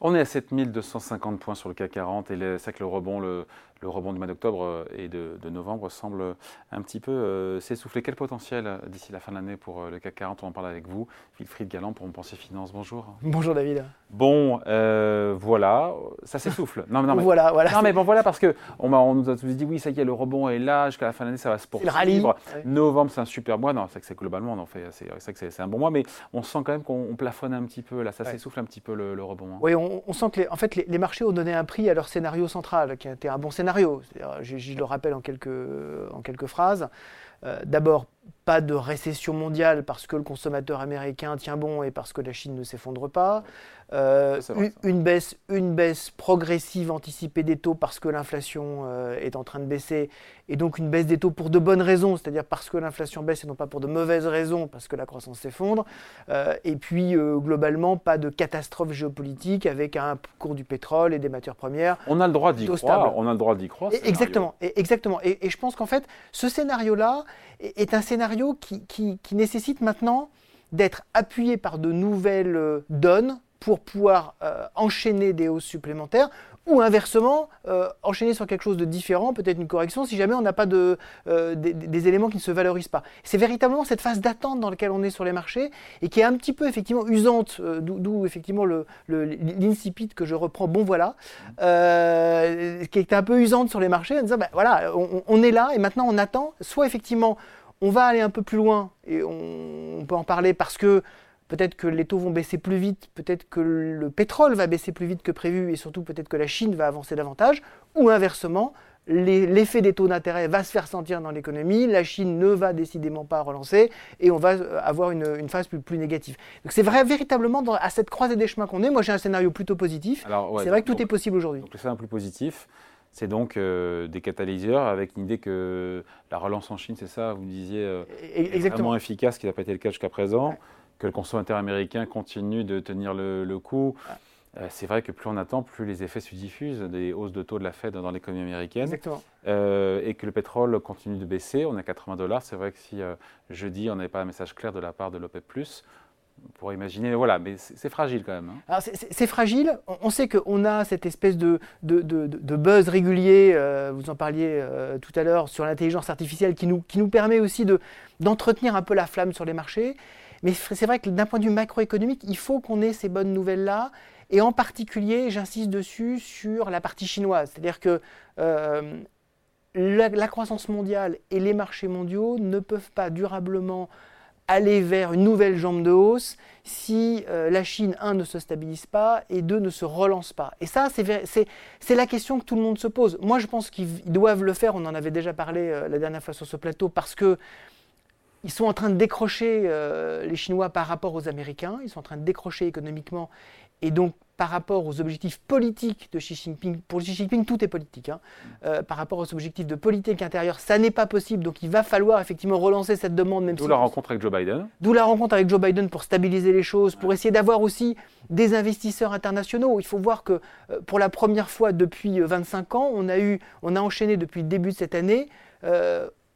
On est à 7250 points sur le CAC 40 et c'est vrai que le rebond, le, le rebond du mois d'octobre euh, et de, novembre semble un petit peu euh, s'essouffler. Quel potentiel euh, d'ici la fin de l'année pour le CAC 40 On en parle avec vous, Wilfried Galland pour Mon Pensée Finance. Bonjour. Bonjour David. Bon, voilà, ça s'essouffle. Non, non, mais, voilà, voilà. Non, mais bon, voilà, parce qu'on on nous a tous dit, oui, ça y est, le rebond est là, jusqu'à la fin de l'année, ça va se poursuivre. Novembre, c'est un super mois. Non, c'est que c'est globalement, on en fait, c'est que c'est un bon mois, mais on sent quand même qu'on plafonne un petit peu, là, ça s'essouffle un petit peu le, rebond. Hein. Oui, on, sent que les, en fait, les, marchés ont donné un prix à leur scénario central, qui été un bon scénario. Je, le rappelle en quelques, en quelques phrases. Euh, d'abord, pas de récession mondiale parce que le consommateur américain tient bon et parce que la Chine ne s'effondre pas. Euh, une, baisse, une baisse progressive anticipée des taux parce que l'inflation euh, est en train de baisser et donc une baisse des taux pour de bonnes raisons, c'est-à-dire parce que l'inflation baisse et non pas pour de mauvaises raisons, parce que la croissance s'effondre. et puis globalement, pas de catastrophe géopolitique avec un cours du pétrole et des matières premières. On a le droit d'y croire. On a le droit d'y croire. exactement. Et, exactement. Et, et je pense qu'en fait, ce scénario-là est un scénario qui, nécessite maintenant d'être appuyé par de nouvelles euh, donnes pour pouvoir euh, enchaîner des hausses supplémentaires ou inversement euh, enchaîner sur quelque chose de différent, peut-être une correction, si jamais on n'a pas de, des, éléments qui ne se valorisent pas. C'est véritablement cette phase d'attente dans laquelle on est sur les marchés et qui est un petit peu effectivement usante, d'où effectivement l'incipit que je reprends, bon voilà, qui est un peu usante sur les marchés en disant, ben, voilà, on, est là et maintenant on attend, soit effectivement on va aller un peu plus loin et on, peut en parler parce que peut-être que les taux vont baisser plus vite, peut-être que le pétrole va baisser plus vite que prévu et surtout peut-être que la Chine va avancer davantage, ou inversement, l'effet des taux d'intérêt va se faire sentir dans l'économie, la Chine ne va décidément pas relancer et on va euh, avoir une, phase plus, négative. Donc c'est vrai véritablement à cette croisée des chemins qu'on est. Moi j'ai un scénario plutôt positif. c'est vrai que tout est possible aujourd'hui. Donc c'est un plus positif. C'est donc euh, des catalyseurs avec une idée que la relance en Chine, c'est ça, vous disiez, euh, est vraiment efficace, qui n'a pas été le cas jusqu'à présent, que le consommateur américain continue de tenir le, coup. Euh, c'est vrai que plus on attend, plus les effets se diffusent des hausses de taux de la Fed dans l'économie américaine. Exactement. et que le pétrole continue de baisser. On est à 80 dollars. C'est vrai que si jeudi, on n'avait pas un message clair de la part de l'OPEP, pourrait imaginer, voilà, mais c'est fragile quand même. Hein. C'est fragile. On, sait qu'on a cette espèce de, de, de, buzz régulier, euh, vous en parliez euh, tout à l'heure, sur l'intelligence artificielle qui nous, qui nous permet aussi d'entretenir un peu la flamme sur les marchés. Mais c'est vrai que d'un point de vue macroéconomique, il faut qu'on ait ces bonnes nouvelles-là. Et en particulier, j'insiste dessus sur la partie chinoise. C'est-à-dire que euh, la croissance mondiale et les marchés mondiaux ne peuvent pas durablement aller vers une nouvelle jambe de hausse si euh, la Chine, un, ne se stabilise pas et deux, ne se relance pas. Et ça, c'est la question que tout le monde se pose. Moi, je pense qu'ils doivent le faire, on en avait déjà parlé euh, la dernière fois sur ce plateau, parce que ils sont en train de décrocher, euh, les Chinois, par rapport aux Américains, ils sont en train de décrocher économiquement, et donc par rapport aux objectifs politiques de Xi Jinping, pour Xi Jinping tout est politique, hein. euh, par rapport aux objectifs de politique intérieure, ça n'est pas possible, donc il va falloir effectivement relancer cette demande. D'où la rencontre avec Joe Biden. D'où la rencontre avec Joe Biden pour stabiliser les choses, pour essayer d'avoir aussi des investisseurs internationaux. Il faut voir que euh, pour la première fois depuis 25 euh, ans, on a, eu, on a enchaîné depuis le début de cette année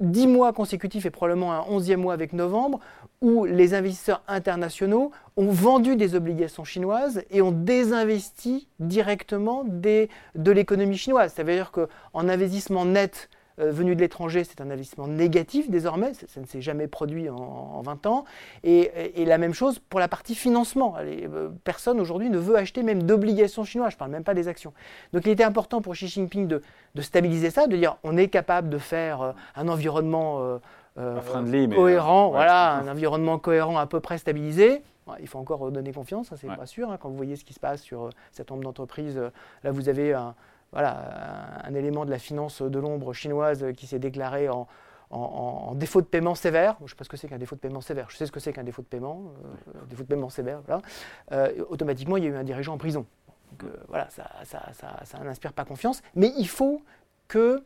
10 mois consécutifs et probablement un 11e mois avec novembre, où les investisseurs internationaux ont vendu des obligations chinoises et ont désinvesti directement des, de l'économie chinoise. Ça veut dire qu'en investissement net, euh, venu de l'étranger, c'est un investissement négatif désormais, ça, ne s'est jamais produit en, 20 ans. Et, la même chose pour la partie financement. Euh, personne aujourd'hui ne veut acheter même d'obligations chinoises, je ne parle même pas des actions. Donc il était important pour Xi Jinping de, stabiliser ça, de dire on est capable de faire euh, un environnement cohérent, voilà, un environnement cohérent à peu près stabilisé. Il faut encore donner confiance, ça c'est pas sûr. Hein, quand vous voyez ce qui se passe sur cet nombre d'entreprises, là vous avez un, voilà, un, élément de la finance de l'ombre chinoise qui s'est déclaré en, défaut de paiement sévère. Je ne sais pas ce que c'est qu'un défaut de paiement sévère. Je sais ce que c'est qu'un défaut de paiement, euh, défaut de paiement sévère. Euh, automatiquement, il y a eu un dirigeant en prison. Donc, euh, voilà, ça, ça n'inspire pas confiance. Mais il faut que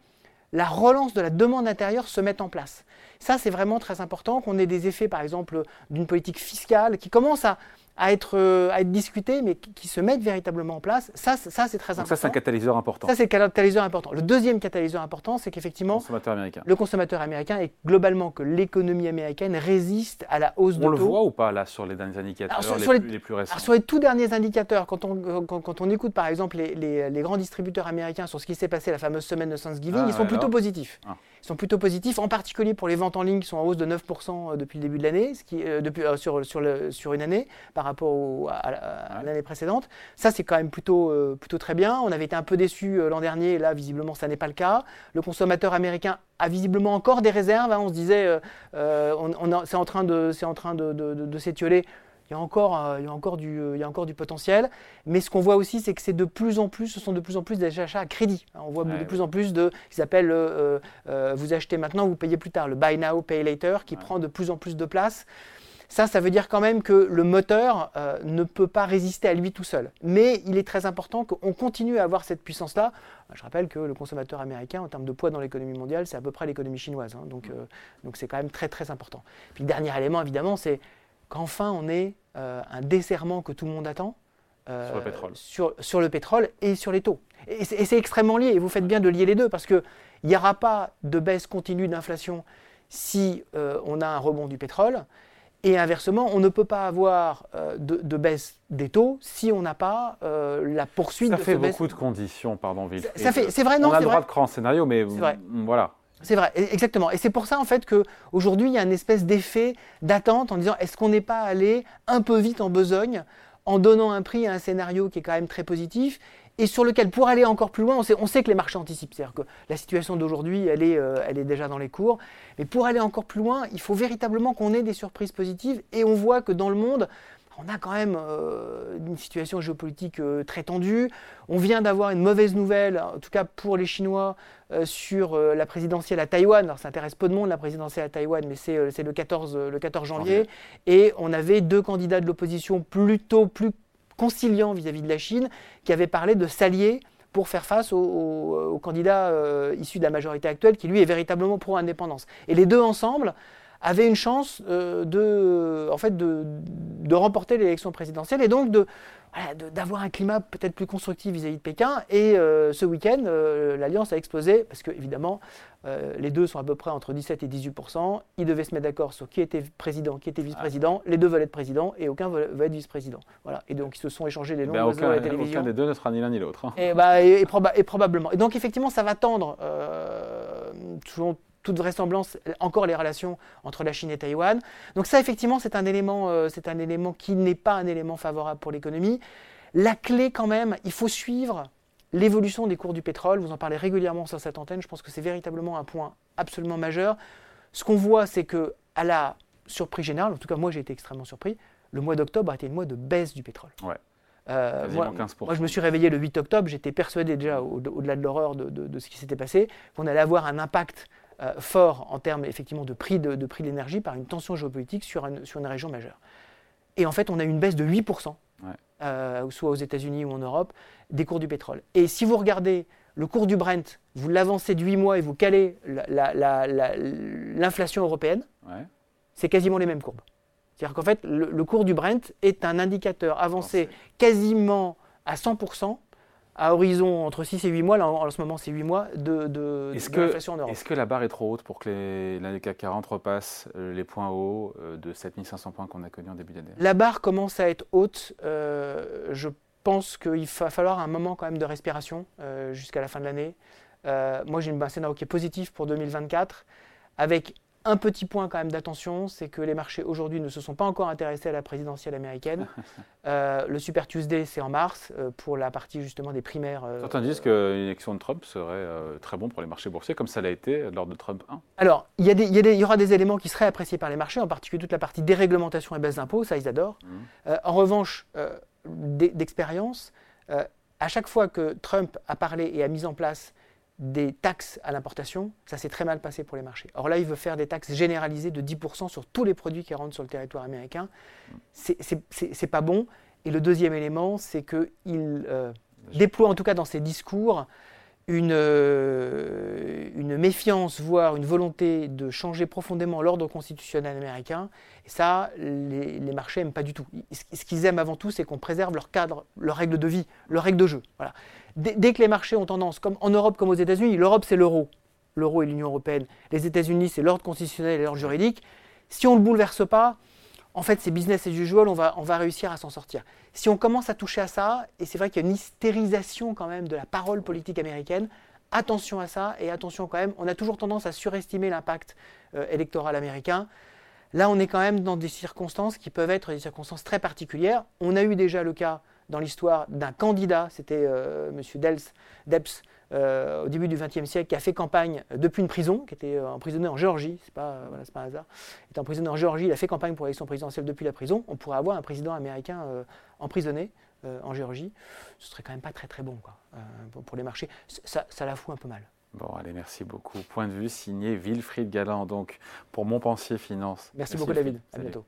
la relance de la demande intérieure se mette en place. Ça, c'est vraiment très important qu'on ait des effets, par exemple, d'une politique fiscale qui commence à, à être, euh, à être discutés, mais qui, se mettent véritablement en place. Ça, ça c'est très important. Ça, c'est un catalyseur important. Ça, c'est catalyseur important. Le deuxième catalyseur important, c'est qu'effectivement, le consommateur américain. Le consommateur américain et globalement que l'économie américaine résiste à la hausse de taux. On le voit ou pas là sur les derniers indicateurs les, plus, récents? Sur les tout derniers indicateurs, quand on, quand, on écoute par exemple les, les, grands distributeurs américains sur ce qui s'est passé la fameuse semaine de Thanksgiving, ah, ils sont plutôt positifs. Ah. Ils sont plutôt positifs, en particulier pour les ventes en ligne qui sont en hausse de 9% depuis le début de l'année, euh, depuis, euh, sur, sur, le, sur une année par rapport à, l'année précédente. Ça, c'est quand même plutôt, euh, plutôt très bien. On avait été un peu déçus l'an dernier, et là, visiblement, ça n'est pas le cas. Le consommateur américain a visiblement encore des réserves. Hein. On se disait, on, c'est en train de, en train de, de s'étioler il y a encore, euh, il y a encore, du, euh, il y a encore du potentiel. Mais ce qu'on voit aussi, c'est que c'est de plus en plus, ce sont de plus en plus des achats à crédit. Hein, on voit de plus en plus de, qu'ils appellent euh, vous achetez maintenant, vous payez plus tard, le buy now, pay later, qui prend de plus en plus de place. Ça, ça veut dire quand même que le moteur ne peut pas résister à lui tout seul. Mais il est très important qu'on continue à avoir cette puissance-là. Je rappelle que le consommateur américain, en termes de poids dans l'économie mondiale, c'est à peu près l'économie chinoise. Hein. donc, donc c'est quand même très très important. Puis le dernier élément, évidemment, c'est qu'enfin on ait euh, un desserrement que tout le monde attend euh, sur, le pétrole. Sur, le pétrole et sur les taux. Et c'est extrêmement lié, et vous faites bien de lier les deux, parce qu'il n'y aura pas de baisse continue d'inflation si euh, on a un rebond du pétrole, et inversement, on ne peut pas avoir de, baisse des taux si on n'a pas la poursuite ça de fait beaucoup de conditions, pardon. Ça fait, c'est vrai, non On a le droit de croire en scénario, mais voilà. C'est vrai, e-, exactement. Et c'est pour ça en fait qu'aujourd'hui il y a une espèce d'effet d'attente en disant est-ce qu'on n'est pas allé un peu vite en besogne en donnant un prix à un scénario qui est quand même très positif et sur lequel, pour aller encore plus loin, on sait, on sait que les marchés anticipent. C'est-à-dire que la situation d'aujourd'hui, elle, est, euh, elle est déjà dans les cours. Mais pour aller encore plus loin, il faut véritablement qu'on ait des surprises positives. Et on voit que dans le monde, on a quand même euh, une situation géopolitique euh, très tendue. On vient d'avoir une mauvaise nouvelle, en tout cas pour les Chinois, euh, sur la présidentielle à Taïwan. Alors ça intéresse peu de monde la présidentielle à Taïwan, mais c'est le 14, le 14 janvier. Et on avait deux candidats de l'opposition plutôt plus conciliants vis-à-vis de la Chine qui avaient parlé de s'allier pour faire face au, candidat issu de la majorité actuelle qui lui est véritablement pro-indépendance. Et les deux ensemble avait une chance euh, de, en fait, de, de remporter l'élection présidentielle et donc de, d'avoir un climat peut-être plus constructif vis-à-vis de Pékin. Et euh, ce week-end, euh, l'alliance a explosé parce que, évidemment, les deux sont à peu près entre 17 et 18% Ils devaient se mettre d'accord sur qui était président, qui était vice-président. Les deux veulent être président et aucun veut, être vice-président. Voilà. Et donc, ils se sont échangés les noms ben, aucun, à la télévision. Aucun des deux ne sera ni l'un ni l'autre. Hein. Et, bah, et, et, probablement. Et donc, effectivement, ça va tendre, selon toute vraisemblance encore les relations entre la Chine et Taïwan. Donc ça, effectivement, c'est un élément, euh, c'est un élément qui n'est pas un élément favorable pour l'économie. La clé, quand même, il faut suivre l'évolution des cours du pétrole. Vous en parlez régulièrement sur cette antenne. Je pense que c'est véritablement un point absolument majeur. Ce qu'on voit, c'est que à la surprise générale, en tout cas moi j'ai été extrêmement surpris, le mois d'octobre a été le mois de baisse du pétrole. Ouais. Euh, moi, moi, je me suis réveillé le 8 octobre, j'étais persuadé déjà, au-delà de l'horreur de, de, ce qui s'était passé, qu'on allait avoir un impact euh, fort en termes effectivement de prix de, prix de l'énergie par une tension géopolitique sur une, sur une région majeure. Et en fait, on a une baisse de 8%, euh, soit aux États-Unis ou en Europe, des cours du pétrole. Et si vous regardez le cours du Brent, vous l'avancez de 8 mois et vous calez l'inflation européenne, c'est quasiment les mêmes courbes. C'est-à-dire qu'en fait, le, le, cours du Brent est un indicateur avancé quasiment à 100% à horizon entre 6 et 8 mois, là en, ce moment c'est 8 mois, de, de, en Europe. Est-ce que la barre est trop haute pour que l'année CAC 40 repasse euh, les points hauts euh, de 7500 points qu'on a connus en début d'année? La barre commence à être haute. Euh, je pense qu'il va falloir un moment quand même de respiration jusqu'à la fin de l'année. moi j'ai un scénario qui est positif pour 2024 avec un petit point quand même d'attention, c'est que les marchés aujourd'hui ne se sont pas encore intéressés à la présidentielle américaine. Euh, le Super Tuesday, c'est en mars, euh, pour la partie justement des primaires. Euh, Certains disent qu'une élection de Trump serait très bon pour les marchés boursiers, comme ça l'a été lors de Trump 1. Alors, il y, y, aura des éléments qui seraient appréciés par les marchés, en particulier toute la partie déréglementation et baisse d'impôts, ça ils adorent. Mmh. en revanche, d'expérience, à chaque fois que Trump a parlé et a mis en place des taxes à l'importation, ça s'est très mal passé pour les marchés. Or là, il veut faire des taxes généralisées de 10% sur tous les produits qui rentrent sur le territoire américain. C'est pas bon. Et le deuxième élément, c'est qu'il euh, déploie, en tout cas dans ses discours, une, euh, une, méfiance, voire une volonté de changer profondément l'ordre constitutionnel américain. Et ça, les, marchés n'aiment pas du tout. Ce qu'ils aiment avant tout, c'est qu'on préserve leur cadre, leurs règles de vie, leurs règles de jeu. Voilà. Dès, que les marchés ont tendance, comme en Europe comme aux États-Unis, l'Europe c'est l'euro, l'euro et l'Union européenne. Les États-Unis c'est l'ordre constitutionnel et l'ordre juridique. Si on ne le bouleverse pas, en fait, c'est business as usual, on va, on va réussir à s'en sortir. Si on commence à toucher à ça, et c'est vrai qu'il y a une hystérisation quand même de la parole politique américaine, attention à ça, et attention quand même, on a toujours tendance à surestimer l'impact euh, électoral américain. Là, on est quand même dans des circonstances qui peuvent être des circonstances très particulières. On a eu déjà le cas dans l'histoire d'un candidat, c'était euh, M. Debs, euh, au début du XXe siècle, qui a fait campagne depuis une prison, qui était euh, emprisonné en Géorgie, c'est pas, voilà, pas un hasard, il emprisonné en Géorgie, il a fait campagne pour l'élection présidentielle depuis la prison, on pourrait avoir un président américain emprisonné en Géorgie, ce serait quand même pas très très bon quoi, pour les marchés, ça, ça la fout un peu mal. Bon, allez, merci beaucoup. Point de vue signé Wilfried Galland, donc, pour Montpensier Finance. Merci, beaucoup, David. À bientôt.